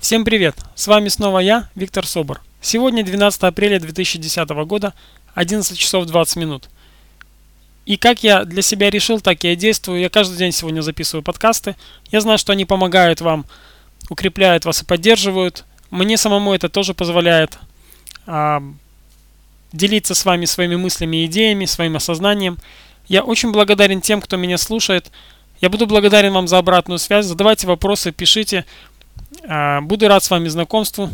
Всем привет! С вами снова я, Виктор Собор. Сегодня 12 апреля 2010 года, 11 часов 20 минут. И как я для себя решил, так я действую. Я каждый день сегодня записываю подкасты. Я знаю, что они помогают вам, укрепляют вас и поддерживают. Мне самому это тоже позволяет а, делиться с вами своими мыслями и идеями, своим осознанием. Я очень благодарен тем, кто меня слушает. Я буду благодарен вам за обратную связь. Задавайте вопросы, пишите. А, буду рад с вами знакомству,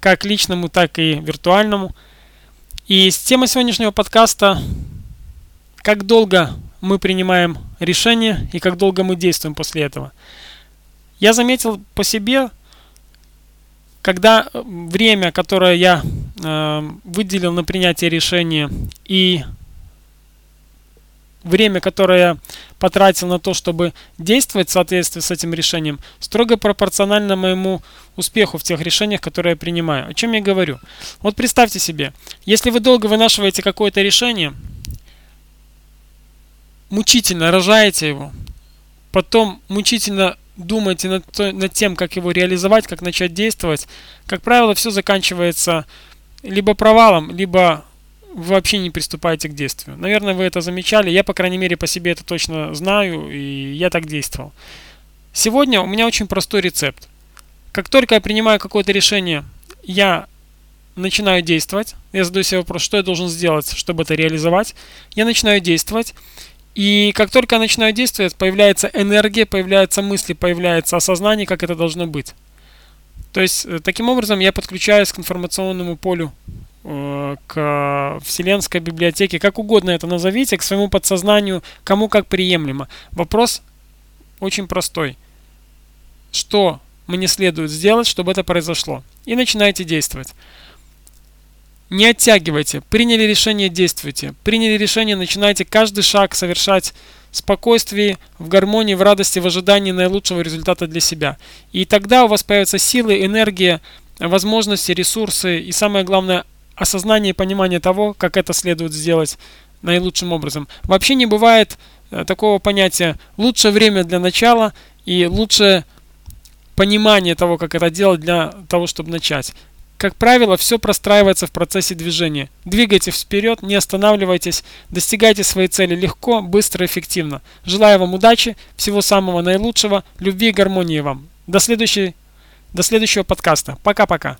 как личному, так и виртуальному. И с темой сегодняшнего подкаста как долго мы принимаем решения и как долго мы действуем после этого. Я заметил по себе, когда время, которое я э, выделил на принятие решения и время, которое я потратил на то, чтобы действовать в соответствии с этим решением, строго пропорционально моему успеху в тех решениях, которые я принимаю. О чем я говорю? Вот представьте себе, если вы долго вынашиваете какое-то решение, мучительно рожаете его, потом мучительно думаете над, над тем, как его реализовать, как начать действовать, как правило, все заканчивается либо провалом, либо вообще не приступаете к действию. Наверное, вы это замечали. Я, по крайней мере, по себе это точно знаю, и я так действовал. Сегодня у меня очень простой рецепт. Как только я принимаю какое-то решение, я начинаю действовать. Я задаю себе вопрос, что я должен сделать, чтобы это реализовать. Я начинаю действовать. И как только я начинаю действовать, появляется энергия, появляются мысли, появляется осознание, как это должно быть. То есть, э, таким образом, я подключаюсь к информационному полю к вселенской библиотеке, как угодно это назовите, к своему подсознанию, кому как приемлемо. Вопрос очень простой. Что мне следует сделать, чтобы это произошло? И начинайте действовать. Не оттягивайте. Приняли решение, действуйте. Приняли решение, начинайте каждый шаг совершать в спокойствии, в гармонии, в радости, в ожидании наилучшего результата для себя. И тогда у вас появятся силы, энергия, возможности, ресурсы и самое главное осознание и понимание того, как это следует сделать наилучшим образом. Вообще не бывает э, такого понятия лучшее время для начала и лучшее понимание того, как это делать для того, чтобы начать. Как правило, все простраивается в процессе движения. Двигайтесь вперед, не останавливайтесь, достигайте своей цели легко, быстро, эффективно. Желаю вам удачи, всего самого наилучшего, любви и гармонии вам. До, следующей, до следующего подкаста. Пока-пока.